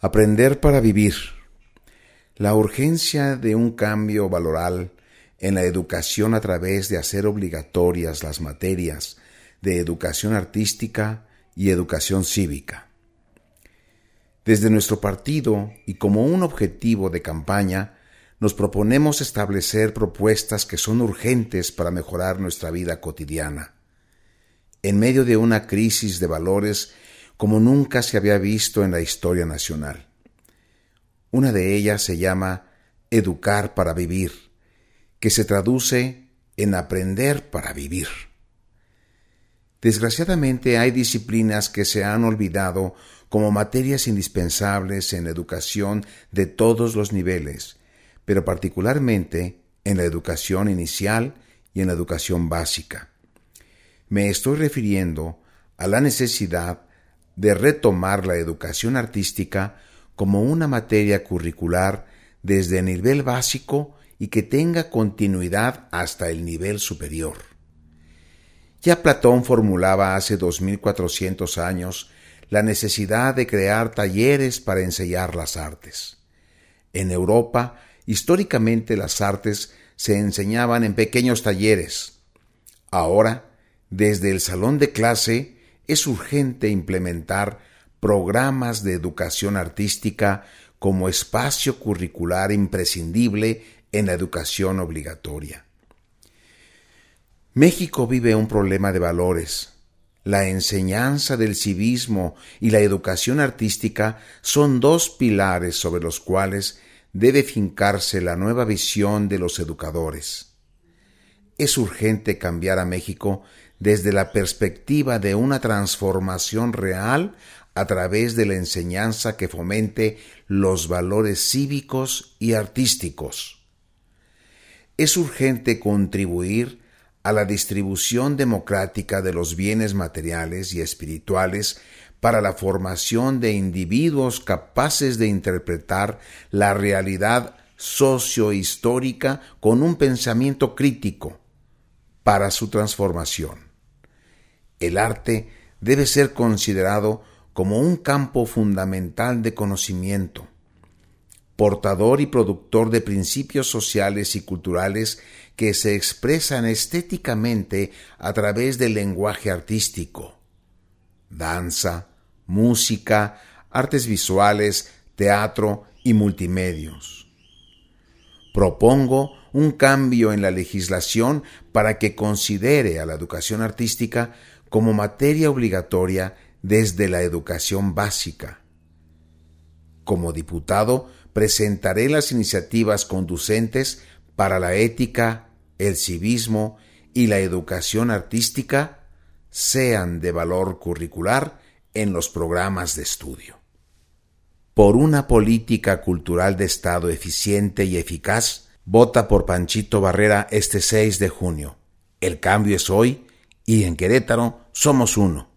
Aprender para vivir. La urgencia de un cambio valoral en la educación a través de hacer obligatorias las materias de educación artística y educación cívica. Desde nuestro partido y como un objetivo de campaña, nos proponemos establecer propuestas que son urgentes para mejorar nuestra vida cotidiana. En medio de una crisis de valores como nunca se había visto en la historia nacional. Una de ellas se llama Educar para Vivir, que se traduce en Aprender para Vivir. Desgraciadamente hay disciplinas que se han olvidado como materias indispensables en la educación de todos los niveles, pero particularmente en la educación inicial y en la educación básica. Me estoy refiriendo a la necesidad de retomar la educación artística como una materia curricular desde el nivel básico y que tenga continuidad hasta el nivel superior. Ya Platón formulaba hace 2400 años la necesidad de crear talleres para enseñar las artes. En Europa, históricamente las artes se enseñaban en pequeños talleres. Ahora, desde el salón de clase, es urgente implementar programas de educación artística como espacio curricular imprescindible en la educación obligatoria. México vive un problema de valores. La enseñanza del civismo y la educación artística son dos pilares sobre los cuales debe fincarse la nueva visión de los educadores. Es urgente cambiar a México desde la perspectiva de una transformación real a través de la enseñanza que fomente los valores cívicos y artísticos. Es urgente contribuir a la distribución democrática de los bienes materiales y espirituales para la formación de individuos capaces de interpretar la realidad sociohistórica con un pensamiento crítico para su transformación el arte debe ser considerado como un campo fundamental de conocimiento, portador y productor de principios sociales y culturales que se expresan estéticamente a través del lenguaje artístico, danza, música, artes visuales, teatro y multimedios. Propongo un cambio en la legislación para que considere a la educación artística como materia obligatoria desde la educación básica. Como diputado, presentaré las iniciativas conducentes para la ética, el civismo y la educación artística sean de valor curricular en los programas de estudio. Por una política cultural de Estado eficiente y eficaz, vota por Panchito Barrera este 6 de junio. El cambio es hoy y en Querétaro somos uno.